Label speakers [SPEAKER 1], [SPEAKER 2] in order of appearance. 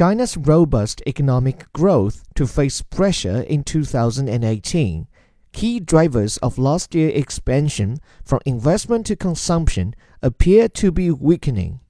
[SPEAKER 1] China's robust economic growth to face pressure in 2018. Key drivers of last year's expansion from investment to consumption appear to be weakening.